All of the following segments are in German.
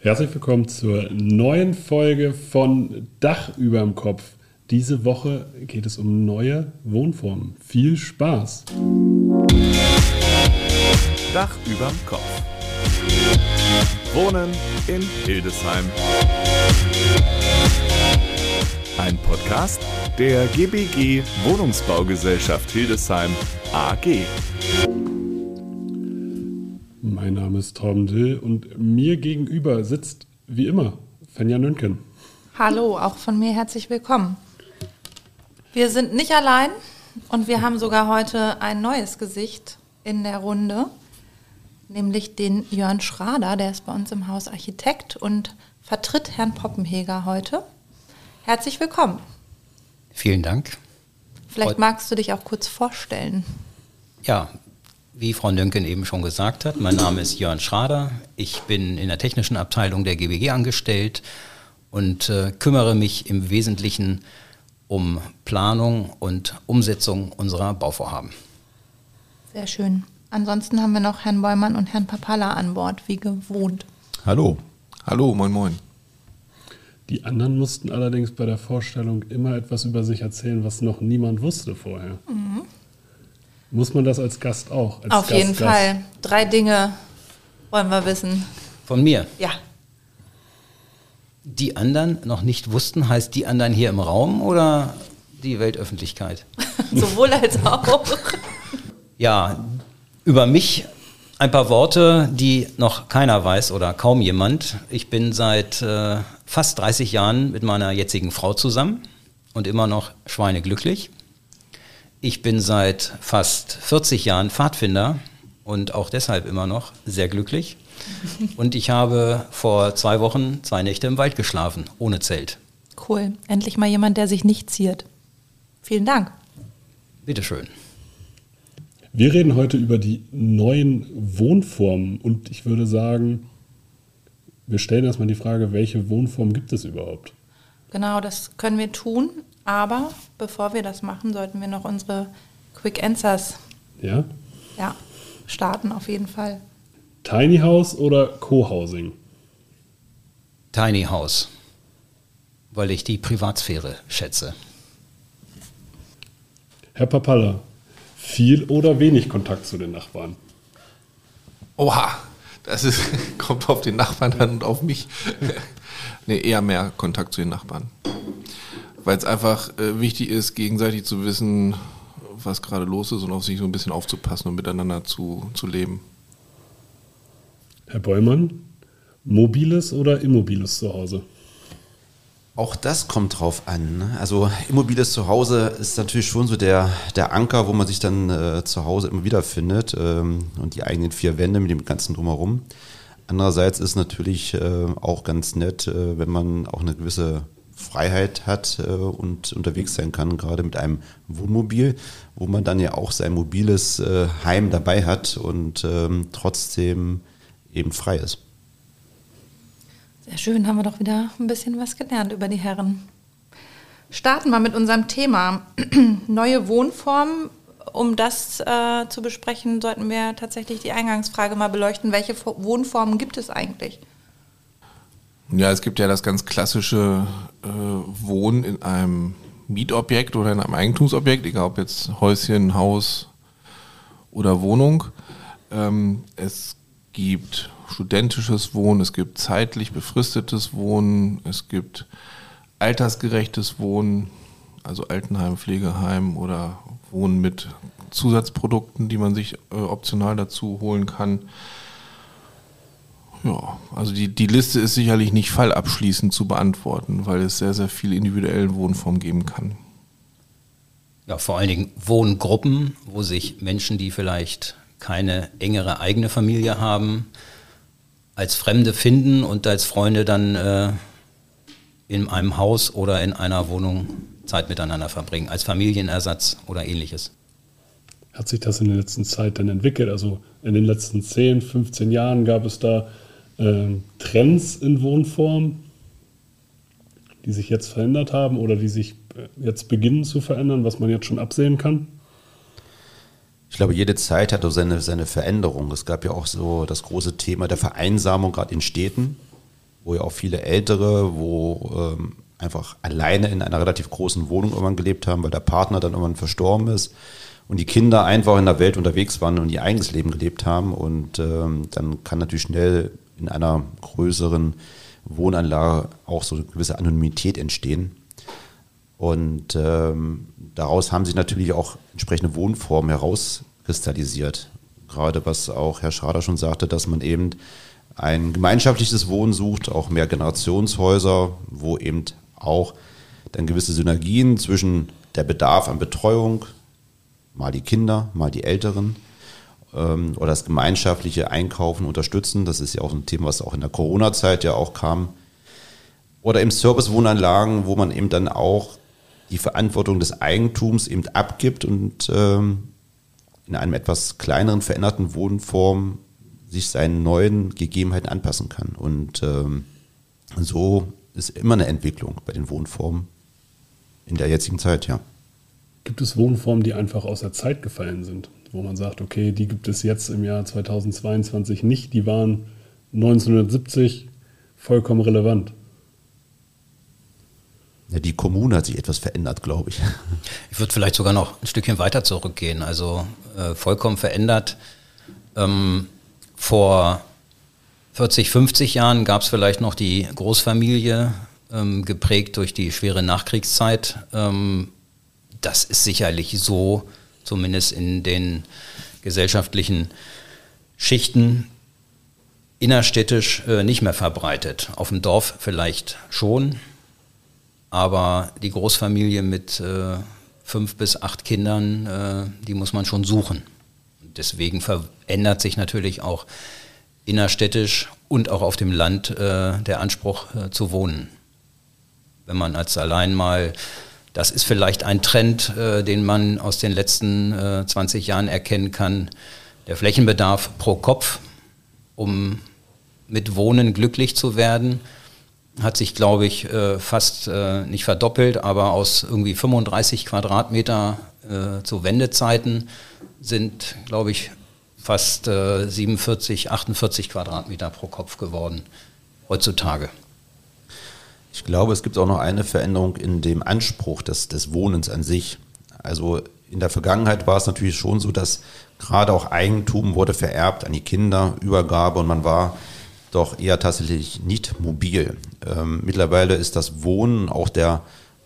Herzlich willkommen zur neuen Folge von Dach überm Kopf. Diese Woche geht es um neue Wohnformen. Viel Spaß! Dach überm Kopf. Wohnen in Hildesheim. Ein Podcast der GBG Wohnungsbaugesellschaft Hildesheim AG. Mein Name ist Torben Dill und mir gegenüber sitzt wie immer Fenja Nünken. Hallo, auch von mir herzlich willkommen. Wir sind nicht allein und wir haben sogar heute ein neues Gesicht in der Runde, nämlich den Jörn Schrader, der ist bei uns im Haus Architekt und vertritt Herrn Poppenheger heute. Herzlich willkommen. Vielen Dank. Vielleicht magst du dich auch kurz vorstellen. Ja, wie Frau Nönken eben schon gesagt hat, mein Name ist Jörn Schrader. Ich bin in der technischen Abteilung der GBG angestellt und äh, kümmere mich im Wesentlichen um Planung und Umsetzung unserer Bauvorhaben. Sehr schön. Ansonsten haben wir noch Herrn Bäumann und Herrn Papala an Bord, wie gewohnt. Hallo. Hallo, moin moin. Die anderen mussten allerdings bei der Vorstellung immer etwas über sich erzählen, was noch niemand wusste vorher. Muss man das als Gast auch? Als Auf Gast, jeden Gast? Fall. Drei Dinge wollen wir wissen. Von mir. Ja. Die anderen noch nicht wussten, heißt die anderen hier im Raum oder die Weltöffentlichkeit? Sowohl als auch. Ja, über mich ein paar Worte, die noch keiner weiß oder kaum jemand. Ich bin seit äh, fast 30 Jahren mit meiner jetzigen Frau zusammen und immer noch schweineglücklich. Ich bin seit fast 40 Jahren Pfadfinder und auch deshalb immer noch sehr glücklich. Und ich habe vor zwei Wochen zwei Nächte im Wald geschlafen, ohne Zelt. Cool. Endlich mal jemand, der sich nicht ziert. Vielen Dank. Bitteschön. Wir reden heute über die neuen Wohnformen und ich würde sagen, wir stellen erstmal die Frage, welche Wohnform gibt es überhaupt? Genau, das können wir tun. Aber bevor wir das machen, sollten wir noch unsere Quick Answers Ja? ja, starten, auf jeden Fall. Tiny House oder Co-Housing? Tiny House, weil ich die Privatsphäre schätze. Herr Papalla, viel oder wenig Kontakt zu den Nachbarn? Oha, das ist, kommt auf den Nachbarn an und auf mich. nee, eher mehr Kontakt zu den Nachbarn. Weil es einfach äh, wichtig ist, gegenseitig zu wissen, was gerade los ist und auf sich so ein bisschen aufzupassen und miteinander zu, zu leben. Herr Bäumann, mobiles oder immobiles Zuhause? Auch das kommt drauf an. ne? Also immobiles Zuhause ist natürlich schon so der, der Anker, wo man sich dann äh, zu Hause immer wieder findet ähm, und die eigenen vier Wände mit dem ganzen drumherum. Andererseits ist natürlich äh, auch ganz nett, äh, wenn man auch eine gewisse Freiheit hat äh, und unterwegs sein kann, gerade mit einem Wohnmobil, wo man dann ja auch sein mobiles äh, Heim dabei hat und ähm, trotzdem eben frei ist. Sehr schön, haben wir doch wieder ein bisschen was gelernt über die Herren. Starten wir mit unserem Thema. Neue Wohnformen. Um das äh, zu besprechen, sollten wir tatsächlich die Eingangsfrage mal beleuchten. Welche Fo- Wohnformen gibt es eigentlich? Ja, es gibt ja das ganz klassische äh, Wohnen in einem Mietobjekt oder in einem Eigentumsobjekt, egal ob jetzt Häuschen, Haus oder Wohnung. Ähm, es gibt studentisches Wohnen, es gibt zeitlich befristetes Wohnen, es gibt altersgerechtes Wohnen, also Altenheim, Pflegeheim oder Wohnen mit Zusatzprodukten, die man sich äh, optional dazu holen kann. Ja, also die, die Liste ist sicherlich nicht fallabschließend zu beantworten, weil es sehr, sehr viele individuelle Wohnformen geben kann. Ja, vor allen Dingen Wohngruppen, wo sich Menschen, die vielleicht keine engere eigene Familie haben, als Fremde finden und als Freunde dann äh, in einem Haus oder in einer Wohnung Zeit miteinander verbringen, als Familienersatz oder ähnliches. Hat sich das in der letzten Zeit dann entwickelt? Also in den letzten 10, 15 Jahren gab es da ähm, Trends in Wohnform, die sich jetzt verändert haben oder die sich äh, jetzt beginnen zu verändern, was man jetzt schon absehen kann? Ich glaube, jede Zeit hat so seine, seine Veränderung. Es gab ja auch so das große Thema der Vereinsamung, gerade in Städten. wo ja auch viele Ältere, wo ähm, einfach alleine in einer relativ großen Wohnung irgendwann gelebt haben, weil der Partner dann irgendwann verstorben ist und die Kinder einfach in der Welt unterwegs waren und ihr eigenes Leben gelebt haben. Und ähm, dann kann natürlich schnell in einer größeren Wohnanlage auch so eine gewisse Anonymität entstehen. Und ähm, daraus haben sich natürlich auch entsprechende Wohnformen herauskristallisiert. Gerade was auch Herr Schrader schon sagte, dass man eben ein gemeinschaftliches Wohnen sucht, auch mehr Generationshäuser, wo eben auch dann gewisse Synergien zwischen der Bedarf an Betreuung, mal die Kinder, mal die Älteren, ähm, oder das gemeinschaftliche Einkaufen unterstützen. Das ist ja auch ein Thema, was auch in der Corona-Zeit ja auch kam. Oder im Servicewohnanlagen, wo man eben dann auch die Verantwortung des Eigentums eben abgibt und ähm, in einem etwas kleineren, veränderten Wohnform sich seinen neuen Gegebenheiten anpassen kann. Und ähm, so ist immer eine Entwicklung bei den Wohnformen in der jetzigen Zeit, ja. Gibt es Wohnformen, die einfach aus der Zeit gefallen sind? Wo man sagt, okay, die gibt es jetzt im Jahr 2022 nicht, die waren 1970 vollkommen relevant. Ja, die Kommune hat sich etwas verändert, glaube ich. Ich würde vielleicht sogar noch ein Stückchen weiter zurückgehen. Also äh, vollkommen verändert. Ähm, vor 40, 50 Jahren gab es vielleicht noch die Großfamilie, ähm, geprägt durch die schwere Nachkriegszeit. Ähm, das ist sicherlich so, zumindest in den gesellschaftlichen Schichten, innerstädtisch äh, nicht mehr verbreitet. Auf dem Dorf vielleicht schon, aber die Großfamilie mit äh, fünf bis acht Kindern, äh, die muss man schon suchen. Deswegen verändert sich natürlich auch innerstädtisch und auch auf dem Land äh, der Anspruch äh, zu wohnen. Wenn man als allein mal, das ist vielleicht ein Trend, äh, den man aus den letzten 20 Jahren erkennen kann, der Flächenbedarf pro Kopf, um mit Wohnen glücklich zu werden, hat sich, glaube ich, äh, fast äh, nicht verdoppelt, aber aus irgendwie 35 Quadratmeter äh, zu Wendezeiten sind, glaube ich, fast 47, 48 Quadratmeter pro Kopf geworden heutzutage. Ich glaube, es gibt auch noch eine Veränderung in dem Anspruch des, des Wohnens an sich. Also in der Vergangenheit war es natürlich schon so, dass gerade auch Eigentum wurde vererbt an die Kinder, Übergabe und man war doch eher tatsächlich nicht mobil. Ähm, mittlerweile ist das Wohnen, auch der,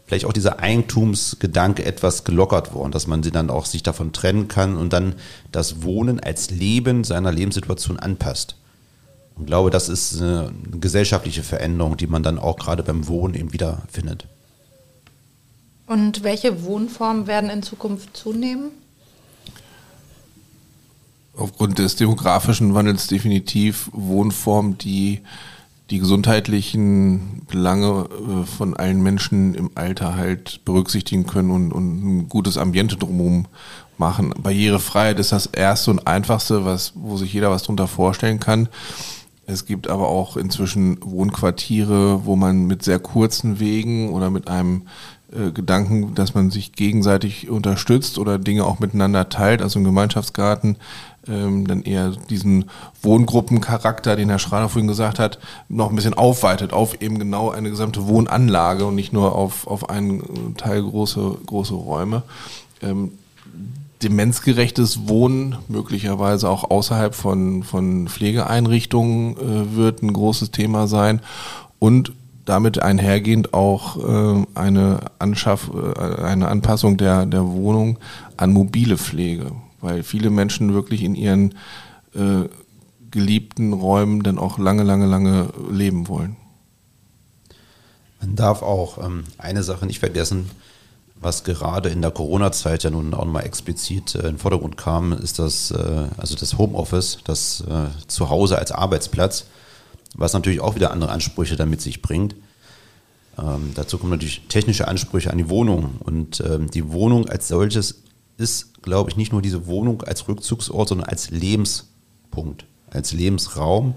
vielleicht auch dieser Eigentumsgedanke etwas gelockert worden, dass man sie dann auch sich davon trennen kann und dann das Wohnen als Leben seiner Lebenssituation anpasst. Und glaube, das ist eine gesellschaftliche Veränderung, die man dann auch gerade beim Wohnen eben wieder findet. Und welche Wohnformen werden in Zukunft zunehmen? aufgrund des demografischen Wandels definitiv Wohnformen, die die gesundheitlichen Belange äh, von allen Menschen im Alter halt berücksichtigen können und, und ein gutes Ambiente drumherum machen. Barrierefreiheit ist das erste und einfachste, was, wo sich jeder was drunter vorstellen kann. Es gibt aber auch inzwischen Wohnquartiere, wo man mit sehr kurzen Wegen oder mit einem äh, Gedanken, dass man sich gegenseitig unterstützt oder Dinge auch miteinander teilt, also im Gemeinschaftsgarten, ähm, dann eher diesen Wohngruppencharakter, den Herr Schrader vorhin gesagt hat, noch ein bisschen aufweitet auf eben genau eine gesamte Wohnanlage und nicht nur auf, auf einen Teil große, große Räume. Ähm, demenzgerechtes Wohnen, möglicherweise auch außerhalb von, von Pflegeeinrichtungen, äh, wird ein großes Thema sein. Und damit einhergehend auch äh, eine, Anschaff, äh, eine Anpassung der, der Wohnung an mobile Pflege weil viele Menschen wirklich in ihren äh, geliebten Räumen dann auch lange, lange, lange leben wollen. Man darf auch ähm, eine Sache nicht vergessen, was gerade in der Corona-Zeit ja nun auch mal explizit äh, in den Vordergrund kam, ist das, äh, also das Homeoffice, das äh, Zuhause als Arbeitsplatz, was natürlich auch wieder andere Ansprüche damit sich bringt. Ähm, dazu kommen natürlich technische Ansprüche an die Wohnung und ähm, die Wohnung als solches ist, glaube ich, nicht nur diese Wohnung als Rückzugsort, sondern als Lebenspunkt, als Lebensraum.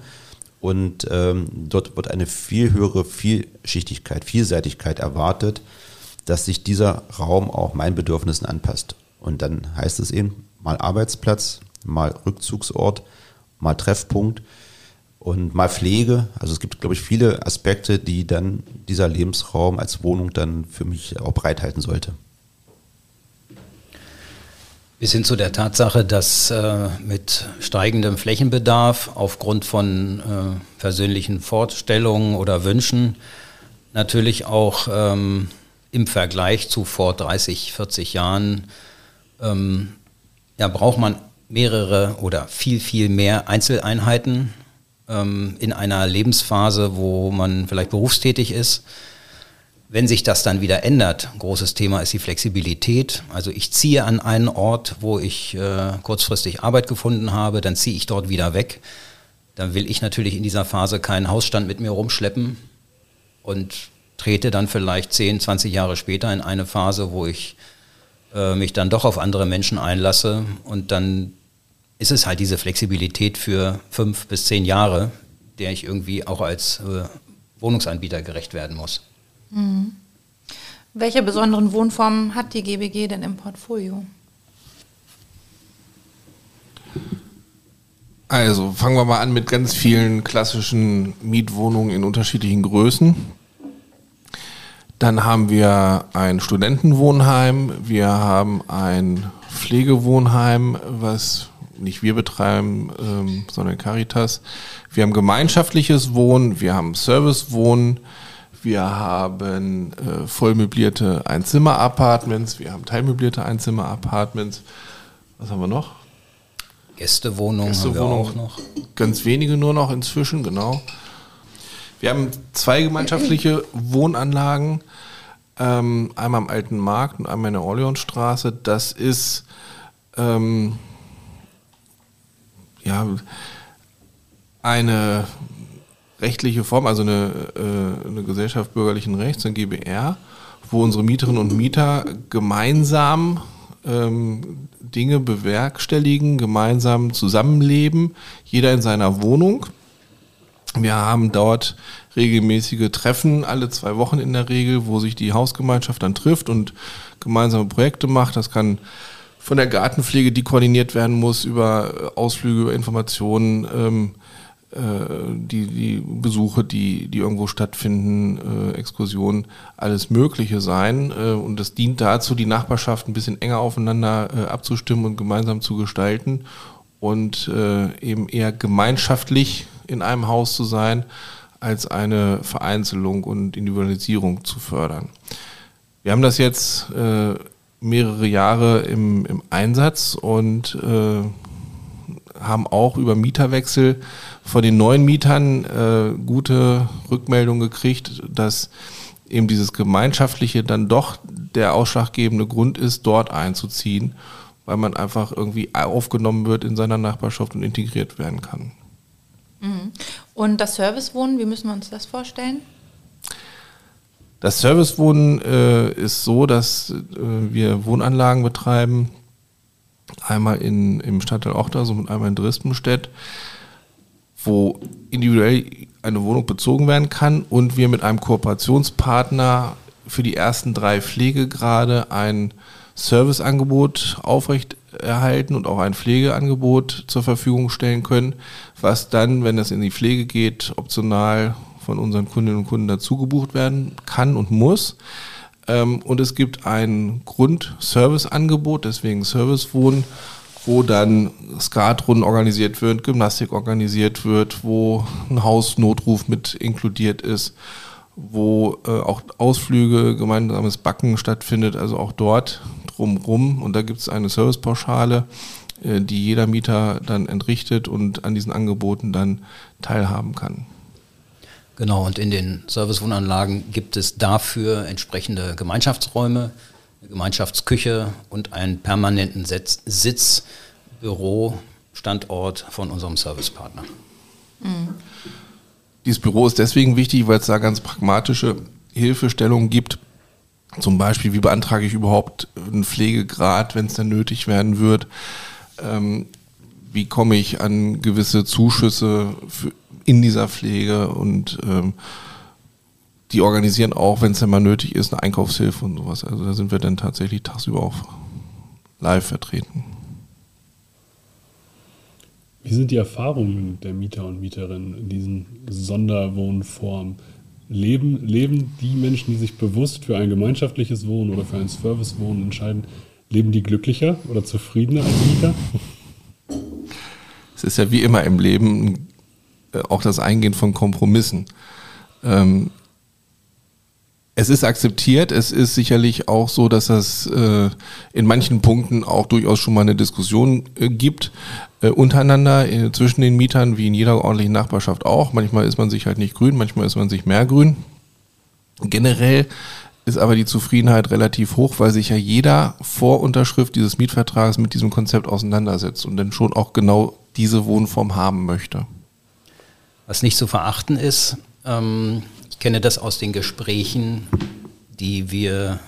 Und ähm, dort wird eine viel höhere Vielschichtigkeit, Vielseitigkeit erwartet, dass sich dieser Raum auch meinen Bedürfnissen anpasst. Und dann heißt es eben mal Arbeitsplatz, mal Rückzugsort, mal Treffpunkt. und mal Pflege. Also es gibt, glaube ich, viele Aspekte, die dann dieser Lebensraum als Wohnung dann für mich auch bereithalten sollte. Bis hin zu der Tatsache, dass äh, mit steigendem Flächenbedarf aufgrund von äh, persönlichen Vorstellungen oder Wünschen natürlich auch ähm, im Vergleich zu vor 30, 40 Jahren ähm, ja, braucht man mehrere oder viel, viel mehr Einzeleinheiten ähm, in einer Lebensphase, wo man vielleicht berufstätig ist. Wenn sich das dann wieder ändert, großes Thema ist die Flexibilität. Also ich ziehe an einen Ort, wo ich äh, kurzfristig Arbeit gefunden habe, dann ziehe ich dort wieder weg. Dann will ich natürlich in dieser Phase keinen Hausstand mit mir rumschleppen und trete dann vielleicht 10, 20 Jahre später in eine Phase, wo ich äh, mich dann doch auf andere Menschen einlasse und dann ist es halt diese Flexibilität für fünf bis zehn Jahre, der ich irgendwie auch als äh, Wohnungsanbieter gerecht werden muss. Mhm. Welche besonderen Wohnformen hat die GBG denn im Portfolio? Also fangen wir mal an mit ganz vielen klassischen Mietwohnungen in unterschiedlichen Größen. Dann haben wir ein Studentenwohnheim, wir haben ein Pflegewohnheim, was nicht wir betreiben, ähm, sondern Caritas. Wir haben gemeinschaftliches Wohnen, wir haben Servicewohnen, wir haben äh, vollmöblierte Einzimmer-Apartments, wir haben teilmöblierte Einzimmer-Apartments. Was haben wir noch? Gästewohnungen Gästewohnung, haben wir auch noch. Ganz wenige nur noch inzwischen, genau. Wir haben zwei gemeinschaftliche Wohnanlagen, ähm, einmal am Alten Markt und einmal in der Orleansstraße. Das ist ähm, ja, eine rechtliche Form, also eine, äh, eine Gesellschaft bürgerlichen Rechts, ein GBR, wo unsere Mieterinnen und Mieter gemeinsam ähm, Dinge bewerkstelligen, gemeinsam zusammenleben, jeder in seiner Wohnung. Wir haben dort regelmäßige Treffen, alle zwei Wochen in der Regel, wo sich die Hausgemeinschaft dann trifft und gemeinsame Projekte macht. Das kann von der Gartenpflege, die koordiniert werden muss, über äh, Ausflüge, über Informationen, ähm, äh, die, die Besuche, die, die irgendwo stattfinden, äh, Exkursionen, alles Mögliche sein. Äh, und das dient dazu, die Nachbarschaft ein bisschen enger aufeinander äh, abzustimmen und gemeinsam zu gestalten und äh, eben eher gemeinschaftlich in einem Haus zu sein, als eine Vereinzelung und Individualisierung zu fördern. Wir haben das jetzt äh, mehrere Jahre im, im Einsatz und äh, haben auch über Mieterwechsel von den neuen Mietern äh, gute Rückmeldungen gekriegt, dass eben dieses Gemeinschaftliche dann doch der ausschlaggebende Grund ist, dort einzuziehen, weil man einfach irgendwie aufgenommen wird in seiner Nachbarschaft und integriert werden kann. Mhm. Und das Servicewohnen, wie müssen wir uns das vorstellen? Das Servicewohnen äh, ist so, dass äh, wir Wohnanlagen betreiben, einmal in, im Stadtteil Ochtersen und einmal in Dresdenstedt, wo individuell eine Wohnung bezogen werden kann und wir mit einem Kooperationspartner für die ersten drei Pflegegrade ein Serviceangebot aufrechterhalten und auch ein Pflegeangebot zur Verfügung stellen können, was dann, wenn es in die Pflege geht, optional von unseren Kundinnen und Kunden dazu gebucht werden kann und muss. Ähm, und es gibt ein Grundserviceangebot, deswegen Servicewohnen, wo dann Skatrunden organisiert wird, Gymnastik organisiert wird, wo ein Hausnotruf mit inkludiert ist, wo äh, auch Ausflüge, gemeinsames Backen stattfindet, also auch dort drumrum. Und da gibt es eine Servicepauschale, äh, die jeder Mieter dann entrichtet und an diesen Angeboten dann teilhaben kann. Genau, und in den Servicewohnanlagen gibt es dafür entsprechende Gemeinschaftsräume, eine Gemeinschaftsküche und einen permanenten Sitz, Sitz Büro, Standort von unserem Servicepartner. Mhm. Dieses Büro ist deswegen wichtig, weil es da ganz pragmatische Hilfestellungen gibt. Zum Beispiel, wie beantrage ich überhaupt einen Pflegegrad, wenn es dann nötig werden wird? Ähm, wie komme ich an gewisse Zuschüsse für, in dieser Pflege und ähm, die organisieren auch, wenn es dann mal nötig ist, eine Einkaufshilfe und sowas. Also da sind wir dann tatsächlich tagsüber auch live vertreten. Wie sind die Erfahrungen der Mieter und Mieterinnen in diesen Sonderwohnformen? Leben, leben die Menschen, die sich bewusst für ein gemeinschaftliches Wohnen oder für ein Servicewohnen entscheiden, leben die glücklicher oder zufriedener als Mieter? Es ist ja wie immer im Leben äh, auch das Eingehen von Kompromissen. Ähm, es ist akzeptiert, es ist sicherlich auch so, dass es äh, in manchen Punkten auch durchaus schon mal eine Diskussion äh, gibt äh, untereinander äh, zwischen den Mietern, wie in jeder ordentlichen Nachbarschaft auch. Manchmal ist man sich halt nicht grün, manchmal ist man sich mehr grün. Generell ist aber die Zufriedenheit relativ hoch, weil sich ja jeder vor Unterschrift dieses Mietvertrags mit diesem Konzept auseinandersetzt und dann schon auch genau diese Wohnform haben möchte. Was nicht zu verachten ist, ähm, ich kenne das aus den Gesprächen, die wir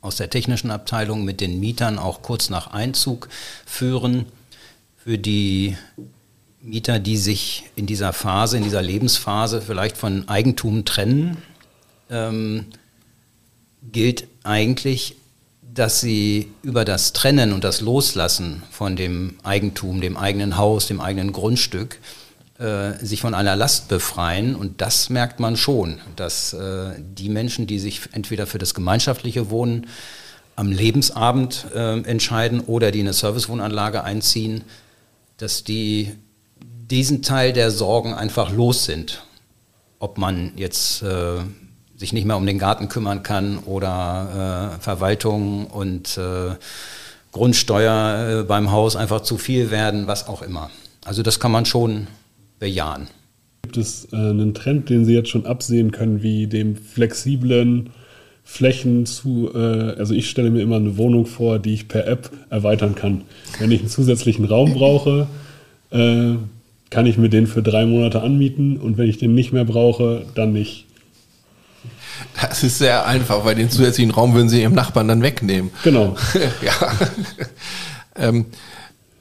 aus der technischen Abteilung mit den Mietern auch kurz nach Einzug führen. Für die Mieter, die sich in dieser Phase, in dieser Lebensphase vielleicht von Eigentum trennen, ähm, gilt eigentlich, dass sie über das Trennen und das Loslassen von dem Eigentum, dem eigenen Haus, dem eigenen Grundstück äh, sich von einer Last befreien. Und das merkt man schon, dass äh, die Menschen, die sich entweder für das gemeinschaftliche Wohnen am Lebensabend äh, entscheiden oder die eine Servicewohnanlage einziehen, dass die diesen Teil der Sorgen einfach los sind. Ob man jetzt äh, sich nicht mehr um den Garten kümmern kann oder äh, Verwaltung und Grundsteuer beim Haus einfach zu viel werden, was auch immer. Also das kann man schon bejahen. Gibt es äh, einen Trend, den Sie jetzt schon absehen können, wie dem flexiblen Flächen zu, äh, also ich stelle mir immer eine Wohnung vor, die ich per App erweitern kann. Wenn ich einen zusätzlichen Raum brauche, äh, kann ich mir den für drei Monate anmieten und wenn ich den nicht mehr brauche, dann nicht. Das ist sehr einfach, weil den zusätzlichen Raum würden Sie Ihrem Nachbarn dann wegnehmen. Genau. ja. ähm,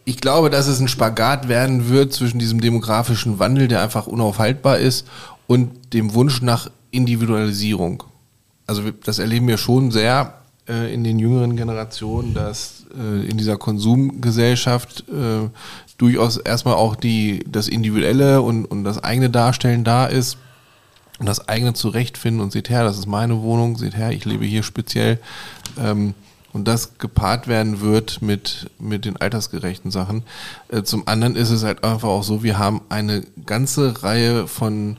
ich glaube, dass es ein Spagat werden wird zwischen diesem demografischen Wandel, der einfach unaufhaltbar ist, und dem Wunsch nach Individualisierung. Also das erleben wir schon sehr äh, in den jüngeren Generationen, dass äh, in dieser Konsumgesellschaft äh, durchaus erstmal auch die, das Individuelle und, und das eigene Darstellen da ist und das eigene zurechtfinden und seht her, das ist meine Wohnung, seht her, ich lebe hier speziell. Ähm, und das gepaart werden wird mit, mit den altersgerechten Sachen. Äh, zum anderen ist es halt einfach auch so, wir haben eine ganze Reihe von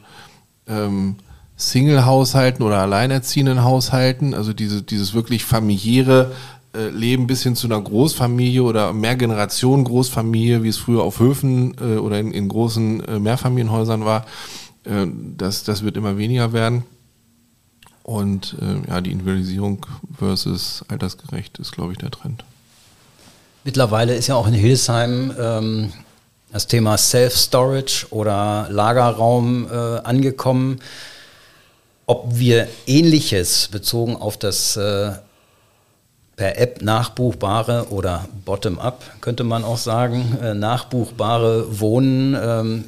ähm, Single-Haushalten oder alleinerziehenden Haushalten, also diese, dieses wirklich familiäre äh, Leben bis hin zu einer Großfamilie oder Mehrgenerationen Großfamilie, wie es früher auf Höfen äh, oder in, in großen äh, Mehrfamilienhäusern war, äh, das, das wird immer weniger werden. Und äh, ja, die Individualisierung versus altersgerecht ist, glaube ich, der Trend. Mittlerweile ist ja auch in Hildesheim ähm, das Thema Self-Storage oder Lagerraum äh, angekommen. Ob wir ähnliches bezogen auf das äh, per App nachbuchbare oder bottom-up, könnte man auch sagen, äh, nachbuchbare Wohnen ähm,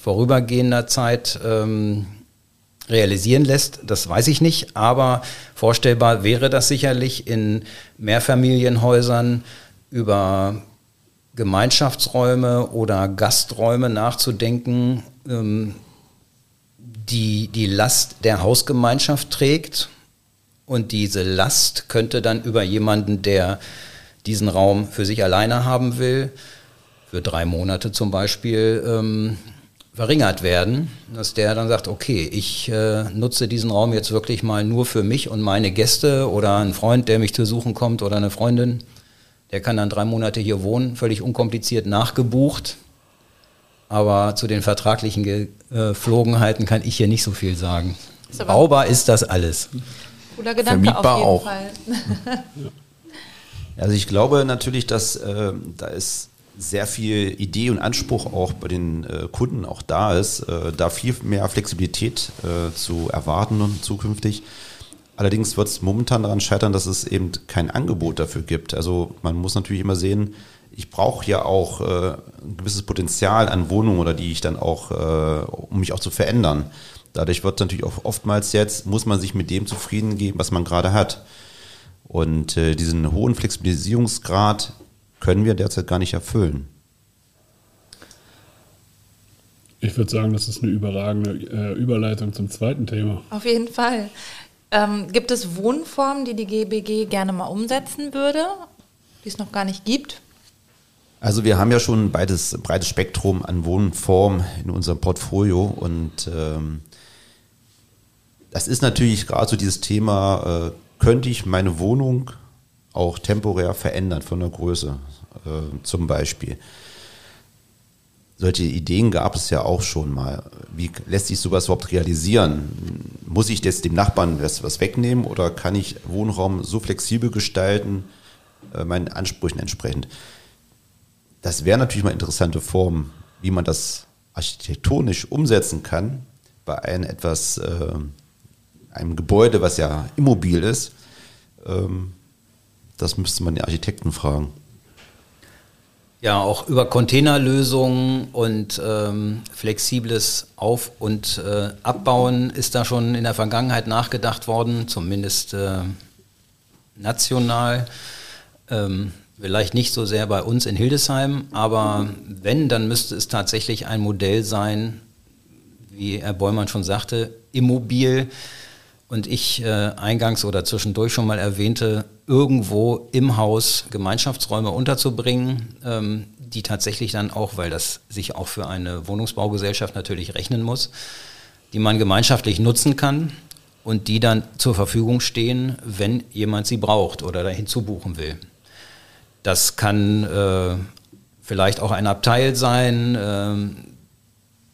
vorübergehender Zeit ähm, realisieren lässt, das weiß ich nicht, aber vorstellbar wäre das sicherlich in Mehrfamilienhäusern über Gemeinschaftsräume oder Gasträume nachzudenken, ähm, die die Last der Hausgemeinschaft trägt. Und diese Last könnte dann über jemanden, der diesen Raum für sich alleine haben will, für drei Monate zum Beispiel, ähm, verringert werden, dass der dann sagt, okay, ich äh, nutze diesen Raum jetzt wirklich mal nur für mich und meine Gäste oder ein Freund, der mich zu suchen kommt oder eine Freundin, der kann dann drei Monate hier wohnen, völlig unkompliziert nachgebucht. Aber zu den vertraglichen Geflogenheiten kann ich hier nicht so viel sagen. Ist Baubar ist das alles. Cooler Gedanke Vermietbar auf jeden auch. Fall. Also ich glaube natürlich, dass äh, da ist sehr viel Idee und Anspruch auch bei den äh, Kunden auch da ist, äh, da viel mehr Flexibilität äh, zu erwarten und zukünftig. Allerdings wird es momentan daran scheitern, dass es eben kein Angebot dafür gibt. Also man muss natürlich immer sehen, ich brauche ja auch äh, ein gewisses Potenzial an Wohnungen oder die ich dann auch, äh, um mich auch zu verändern. Dadurch wird natürlich auch oftmals jetzt, muss man sich mit dem zufrieden geben, was man gerade hat. Und äh, diesen hohen Flexibilisierungsgrad können wir derzeit gar nicht erfüllen. Ich würde sagen, das ist eine überragende äh, Überleitung zum zweiten Thema. Auf jeden Fall. Ähm, gibt es Wohnformen, die die GBG gerne mal umsetzen würde, die es noch gar nicht gibt? Also wir haben ja schon ein breites, breites Spektrum an Wohnformen in unserem Portfolio und ähm, das ist natürlich gerade so dieses Thema, äh, könnte ich meine Wohnung auch temporär verändern von der Größe äh, zum Beispiel. Solche Ideen gab es ja auch schon mal. Wie lässt sich sowas überhaupt realisieren? Muss ich jetzt dem Nachbarn was, was wegnehmen oder kann ich Wohnraum so flexibel gestalten, äh, meinen Ansprüchen entsprechend? Das wäre natürlich mal eine interessante Form, wie man das architektonisch umsetzen kann bei einem etwas, äh, einem Gebäude, was ja immobil ist. Ähm, das müsste man den Architekten fragen. Ja, auch über Containerlösungen und ähm, flexibles Auf- und äh, Abbauen ist da schon in der Vergangenheit nachgedacht worden, zumindest äh, national. Ähm, vielleicht nicht so sehr bei uns in Hildesheim, aber wenn, dann müsste es tatsächlich ein Modell sein, wie Herr Bäumann schon sagte, immobil. Und ich äh, eingangs oder zwischendurch schon mal erwähnte, irgendwo im Haus Gemeinschaftsräume unterzubringen, ähm, die tatsächlich dann auch, weil das sich auch für eine Wohnungsbaugesellschaft natürlich rechnen muss, die man gemeinschaftlich nutzen kann und die dann zur Verfügung stehen, wenn jemand sie braucht oder dahin zubuchen will. Das kann äh, vielleicht auch ein Abteil sein, äh,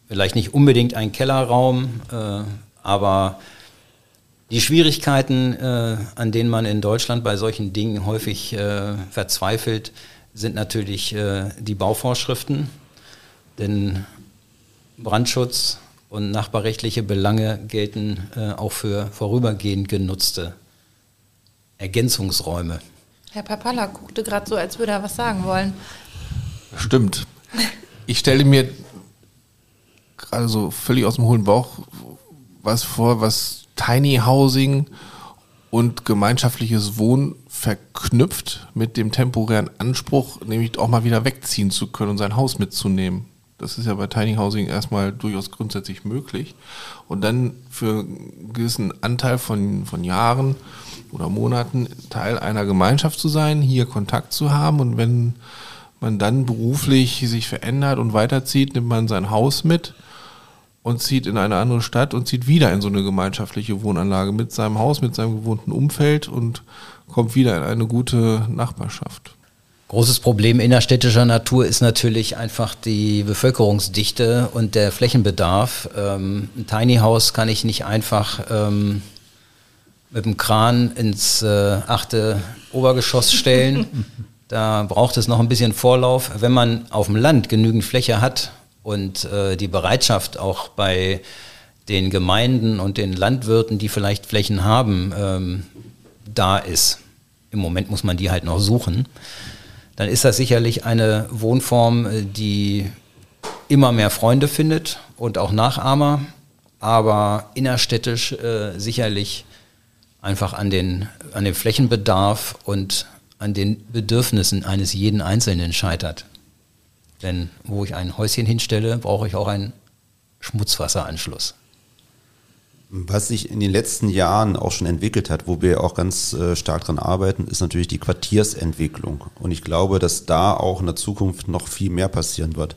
vielleicht nicht unbedingt ein Kellerraum, äh, aber die Schwierigkeiten, äh, an denen man in Deutschland bei solchen Dingen häufig äh, verzweifelt, sind natürlich äh, die Bauvorschriften, denn Brandschutz und nachbarrechtliche Belange gelten äh, auch für vorübergehend genutzte Ergänzungsräume. Herr Papala guckte gerade so, als würde er was sagen wollen. Stimmt. Ich stelle mir gerade so völlig aus dem hohlen Bauch was vor, was Tiny Housing und gemeinschaftliches Wohnen verknüpft mit dem temporären Anspruch, nämlich auch mal wieder wegziehen zu können und sein Haus mitzunehmen. Das ist ja bei Tiny Housing erstmal durchaus grundsätzlich möglich. Und dann für einen gewissen Anteil von, von Jahren oder Monaten Teil einer Gemeinschaft zu sein, hier Kontakt zu haben. Und wenn man dann beruflich sich verändert und weiterzieht, nimmt man sein Haus mit und zieht in eine andere Stadt und zieht wieder in so eine gemeinschaftliche Wohnanlage mit seinem Haus, mit seinem gewohnten Umfeld und kommt wieder in eine gute Nachbarschaft. Großes Problem innerstädtischer Natur ist natürlich einfach die Bevölkerungsdichte und der Flächenbedarf. Ähm, ein Tiny House kann ich nicht einfach ähm, mit dem Kran ins äh, achte Obergeschoss stellen. da braucht es noch ein bisschen Vorlauf. Wenn man auf dem Land genügend Fläche hat und äh, die Bereitschaft auch bei den Gemeinden und den Landwirten, die vielleicht Flächen haben, ähm, da ist. Im Moment muss man die halt noch suchen. Dann ist das sicherlich eine Wohnform, äh, die immer mehr Freunde findet und auch Nachahmer, aber innerstädtisch äh, sicherlich einfach an den, an dem Flächenbedarf und an den Bedürfnissen eines jeden Einzelnen scheitert. Denn wo ich ein Häuschen hinstelle, brauche ich auch einen Schmutzwasseranschluss. Was sich in den letzten Jahren auch schon entwickelt hat, wo wir auch ganz äh, stark dran arbeiten, ist natürlich die Quartiersentwicklung. Und ich glaube, dass da auch in der Zukunft noch viel mehr passieren wird.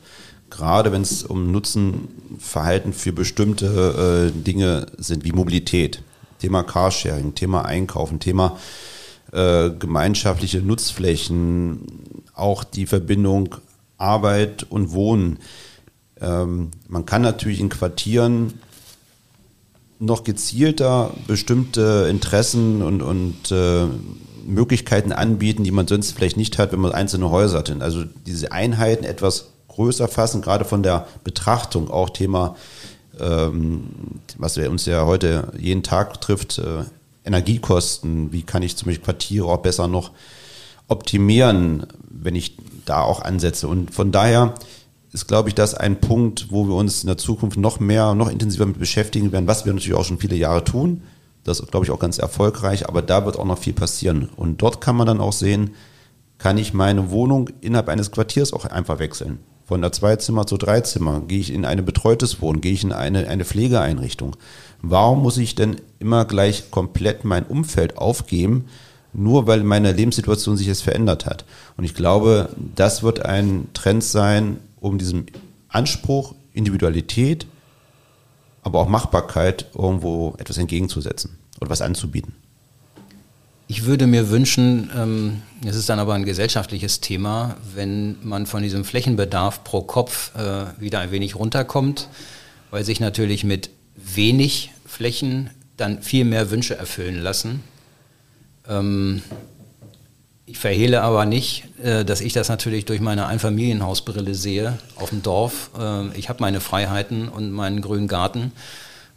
Gerade wenn es um Nutzenverhalten für bestimmte äh, Dinge sind, wie Mobilität, Thema Carsharing, Thema Einkaufen, Thema äh, gemeinschaftliche Nutzflächen, auch die Verbindung Arbeit und Wohnen. Ähm, man kann natürlich in Quartieren noch gezielter bestimmte Interessen und, und äh, Möglichkeiten anbieten, die man sonst vielleicht nicht hat, wenn man einzelne Häuser hat. Also diese Einheiten etwas größer fassen, gerade von der Betrachtung, auch Thema, ähm, was uns ja heute jeden Tag trifft, äh, Energiekosten, wie kann ich zum Beispiel Quartiere auch besser noch optimieren, wenn ich da auch ansetze. Und von daher ist, glaube ich, das ein Punkt, wo wir uns in der Zukunft noch mehr, noch intensiver mit beschäftigen werden, was wir natürlich auch schon viele Jahre tun. Das ist, glaube ich, auch ganz erfolgreich, aber da wird auch noch viel passieren. Und dort kann man dann auch sehen, kann ich meine Wohnung innerhalb eines Quartiers auch einfach wechseln. Von der Zweizimmer zu Dreizimmer? Gehe ich in eine betreutes Wohnen? Gehe ich in eine, eine Pflegeeinrichtung? Warum muss ich denn immer gleich komplett mein Umfeld aufgeben, nur weil meine Lebenssituation sich jetzt verändert hat? Und ich glaube, das wird ein Trend sein, um diesem Anspruch, Individualität, aber auch Machbarkeit irgendwo etwas entgegenzusetzen oder was anzubieten. Ich würde mir wünschen, ähm, es ist dann aber ein gesellschaftliches Thema, wenn man von diesem Flächenbedarf pro Kopf äh, wieder ein wenig runterkommt, weil sich natürlich mit wenig Flächen dann viel mehr Wünsche erfüllen lassen. Ähm, ich verhehle aber nicht, äh, dass ich das natürlich durch meine Einfamilienhausbrille sehe auf dem Dorf. Äh, ich habe meine Freiheiten und meinen grünen Garten.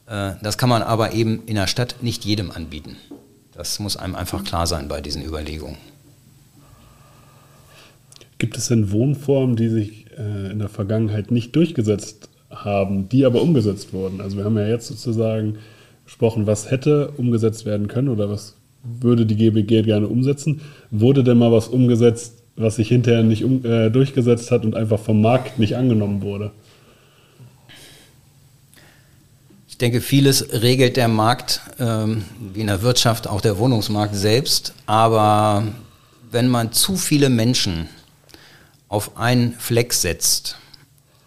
Äh, das kann man aber eben in der Stadt nicht jedem anbieten. Das muss einem einfach klar sein bei diesen Überlegungen. Gibt es denn Wohnformen, die sich in der Vergangenheit nicht durchgesetzt haben, die aber umgesetzt wurden? Also wir haben ja jetzt sozusagen gesprochen, was hätte umgesetzt werden können oder was würde die GBG gerne umsetzen. Wurde denn mal was umgesetzt, was sich hinterher nicht um, äh, durchgesetzt hat und einfach vom Markt nicht angenommen wurde? Ich denke, vieles regelt der Markt, ähm, wie in der Wirtschaft, auch der Wohnungsmarkt selbst. Aber wenn man zu viele Menschen auf einen Fleck setzt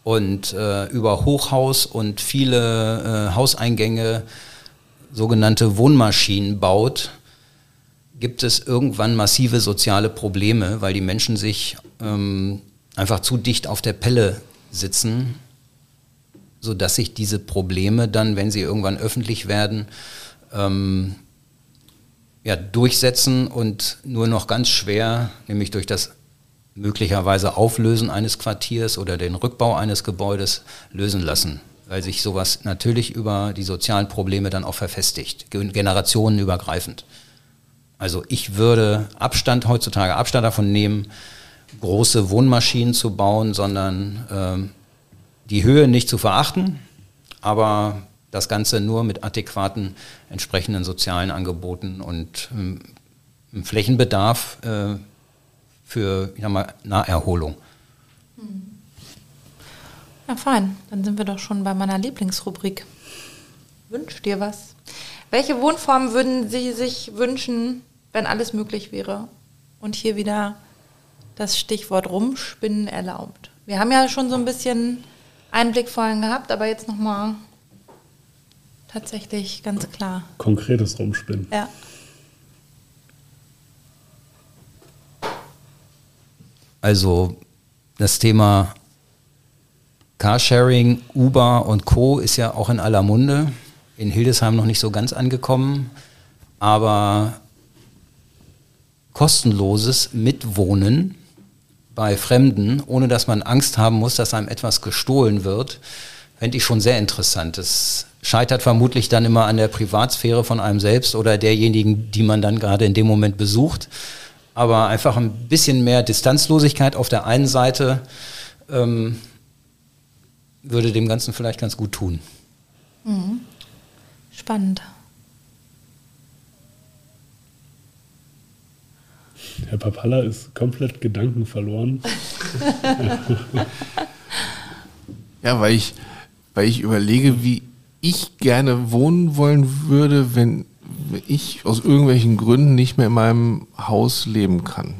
und äh, über Hochhaus und viele äh, Hauseingänge sogenannte Wohnmaschinen baut, gibt es irgendwann massive soziale Probleme, weil die Menschen sich ähm, einfach zu dicht auf der Pelle sitzen sodass sich diese Probleme dann, wenn sie irgendwann öffentlich werden, ähm, ja, durchsetzen und nur noch ganz schwer, nämlich durch das möglicherweise Auflösen eines Quartiers oder den Rückbau eines Gebäudes lösen lassen, weil sich sowas natürlich über die sozialen Probleme dann auch verfestigt, generationenübergreifend. Also ich würde Abstand heutzutage Abstand davon nehmen, große Wohnmaschinen zu bauen, sondern ähm, die Höhe nicht zu verachten, aber das Ganze nur mit adäquaten entsprechenden sozialen Angeboten und ähm, Flächenbedarf äh, für ich sag mal, Naherholung. Hm. Ja, fein. Dann sind wir doch schon bei meiner Lieblingsrubrik. Wünsch dir was? Welche Wohnform würden Sie sich wünschen, wenn alles möglich wäre? Und hier wieder das Stichwort Rumspinnen erlaubt. Wir haben ja schon so ein bisschen Einblick vorhin gehabt, aber jetzt nochmal tatsächlich ganz klar. Konkretes Rumspinnen. Ja. Also das Thema Carsharing, Uber und Co. ist ja auch in aller Munde. In Hildesheim noch nicht so ganz angekommen, aber kostenloses Mitwohnen bei Fremden, ohne dass man Angst haben muss, dass einem etwas gestohlen wird, fände ich schon sehr interessant. Es scheitert vermutlich dann immer an der Privatsphäre von einem selbst oder derjenigen, die man dann gerade in dem Moment besucht. Aber einfach ein bisschen mehr Distanzlosigkeit auf der einen Seite ähm, würde dem Ganzen vielleicht ganz gut tun. Mhm. Spannend. Herr Papalla ist komplett Gedanken verloren. ja, weil ich, weil ich überlege, wie ich gerne wohnen wollen würde, wenn ich aus irgendwelchen Gründen nicht mehr in meinem Haus leben kann.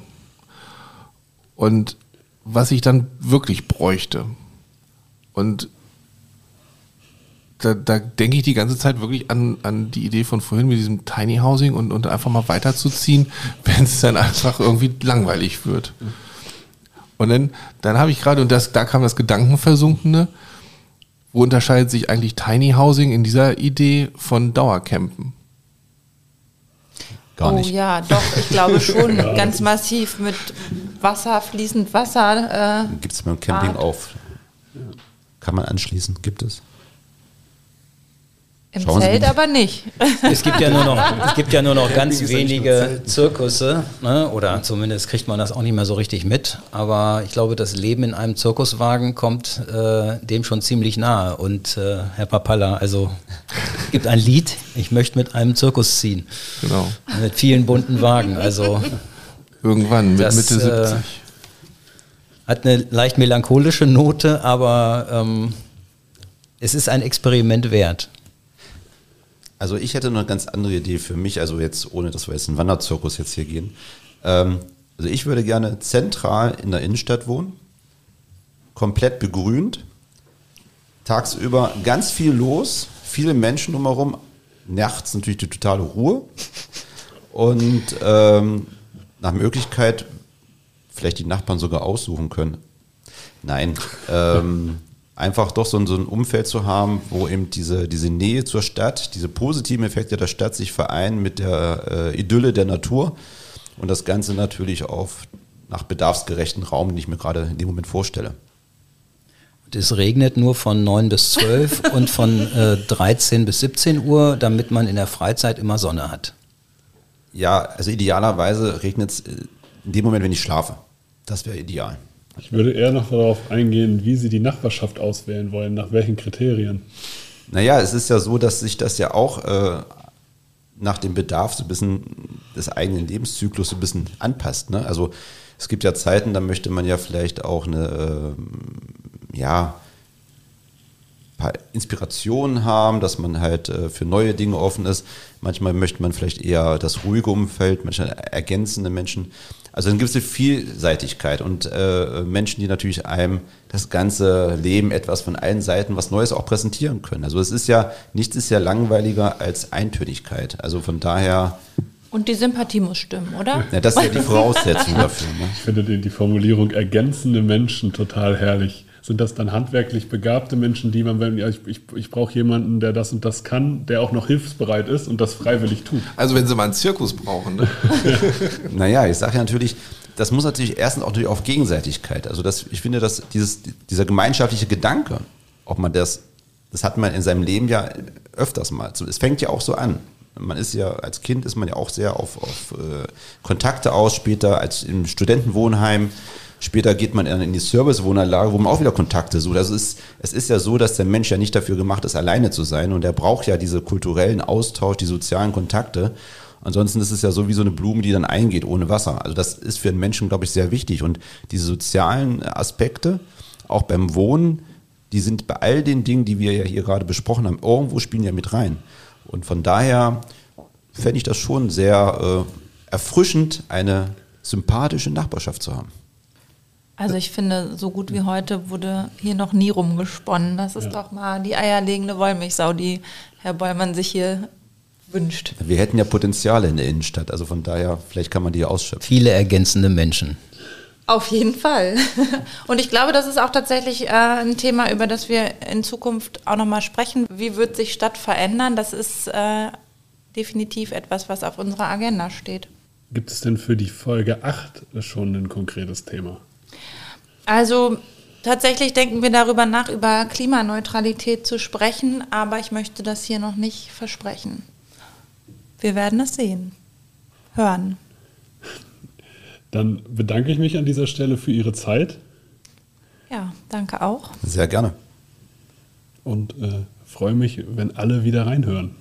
Und was ich dann wirklich bräuchte. Und da, da denke ich die ganze Zeit wirklich an, an die Idee von vorhin mit diesem Tiny Housing und, und einfach mal weiterzuziehen, wenn es dann einfach irgendwie langweilig wird. Und dann, dann habe ich gerade, und das, da kam das Gedankenversunkene, wo unterscheidet sich eigentlich Tiny Housing in dieser Idee von Dauercampen? Gar oh nicht. ja, doch, ich glaube schon. ganz massiv mit Wasser, fließend Wasser. Äh, Gibt es beim Camping Bad. auf? Kann man anschließen? Gibt es? Im Schauen Zelt aber nicht. Es gibt ja nur noch, es gibt ja nur noch ganz wenige Zirkusse, ne? oder zumindest kriegt man das auch nicht mehr so richtig mit. Aber ich glaube, das Leben in einem Zirkuswagen kommt äh, dem schon ziemlich nahe. Und äh, Herr Papalla, also es gibt ein Lied, ich möchte mit einem Zirkus ziehen. Genau. Mit vielen bunten Wagen. Also irgendwann mit das, Mitte 70. Äh, Hat eine leicht melancholische Note, aber ähm, es ist ein Experiment wert. Also ich hätte noch eine ganz andere Idee für mich, also jetzt ohne, dass wir jetzt einen Wanderzirkus jetzt hier gehen. Ähm, also ich würde gerne zentral in der Innenstadt wohnen, komplett begrünt, tagsüber ganz viel los, viele Menschen drumherum, nachts natürlich die totale Ruhe und ähm, nach Möglichkeit vielleicht die Nachbarn sogar aussuchen können. Nein, ähm, einfach doch so, ein- so ein Umfeld zu haben, wo eben diese, diese Nähe zur Stadt, diese positiven Effekte der Stadt sich vereinen mit der äh, Idylle der Natur und das Ganze natürlich auf nach bedarfsgerechten Raum, den ich mir gerade in dem Moment vorstelle. Und es regnet nur von 9 bis 12 und von äh, 13 bis 17 Uhr, damit man in der Freizeit immer Sonne hat. Ja, also idealerweise regnet es in dem Moment, wenn ich schlafe. Das wäre ideal. Ich würde eher noch darauf eingehen, wie Sie die Nachbarschaft auswählen wollen, nach welchen Kriterien. Naja, es ist ja so, dass sich das ja auch äh, nach dem Bedarf so ein bisschen des eigenen Lebenszyklus so ein bisschen anpasst. Ne? Also es gibt ja Zeiten, da möchte man ja vielleicht auch eine, ähm, ja, paar Inspirationen haben, dass man halt äh, für neue Dinge offen ist. Manchmal möchte man vielleicht eher das ruhige Umfeld, manchmal ergänzende Menschen. Also eine gewisse Vielseitigkeit und äh, Menschen, die natürlich einem das ganze Leben etwas von allen Seiten was Neues auch präsentieren können. Also es ist ja, nichts ist ja langweiliger als Eintönigkeit. Also von daher, Und die Sympathie muss stimmen, oder? ja, das ist ja die Voraussetzung dafür. Ne? Ich finde die, die Formulierung ergänzende Menschen total herrlich. Sind das dann handwerklich begabte Menschen, die man, wenn ja, ich, ich, ich brauche jemanden, der das und das kann, der auch noch hilfsbereit ist und das freiwillig tut? Also wenn sie mal einen Zirkus brauchen, ne? Naja, ich sage ja natürlich, das muss natürlich erstens auch natürlich auf Gegenseitigkeit. Also das, ich finde, dass dieses, dieser gemeinschaftliche Gedanke, ob man das, das hat man in seinem Leben ja öfters mal. So, Es fängt ja auch so an. Man ist ja, als Kind ist man ja auch sehr auf, auf äh, Kontakte aus, später als im Studentenwohnheim. Später geht man in die Servicewohnanlage, wo man auch wieder Kontakte sucht. Also es ist, es ist ja so, dass der Mensch ja nicht dafür gemacht ist, alleine zu sein. Und er braucht ja diese kulturellen Austausch, die sozialen Kontakte. Ansonsten ist es ja so wie so eine Blume, die dann eingeht ohne Wasser. Also das ist für einen Menschen, glaube ich, sehr wichtig. Und diese sozialen Aspekte, auch beim Wohnen, die sind bei all den Dingen, die wir ja hier gerade besprochen haben, irgendwo spielen ja mit rein. Und von daher fände ich das schon sehr äh, erfrischend, eine sympathische Nachbarschaft zu haben. Also ich finde, so gut wie heute wurde hier noch nie rumgesponnen. Das ist doch mal die eierlegende Wollmilchsau, die Herr Bollmann sich hier wünscht. Wir hätten ja Potenziale in der Innenstadt, also von daher, vielleicht kann man die ja ausschöpfen. Viele ergänzende Menschen. Auf jeden Fall. Und ich glaube, das ist auch tatsächlich äh, ein Thema, über das wir in Zukunft auch nochmal sprechen. Wie wird sich Stadt verändern? Das ist äh, definitiv etwas, was auf unserer Agenda steht. Gibt es denn für die Folge 8 schon ein konkretes Thema? Also tatsächlich denken wir darüber nach, über Klimaneutralität zu sprechen, aber ich möchte das hier noch nicht versprechen. Wir werden es sehen, hören. Dann bedanke ich mich an dieser Stelle für Ihre Zeit Ja, danke auch. Sehr gerne. und äh, freue mich, wenn alle wieder reinhören.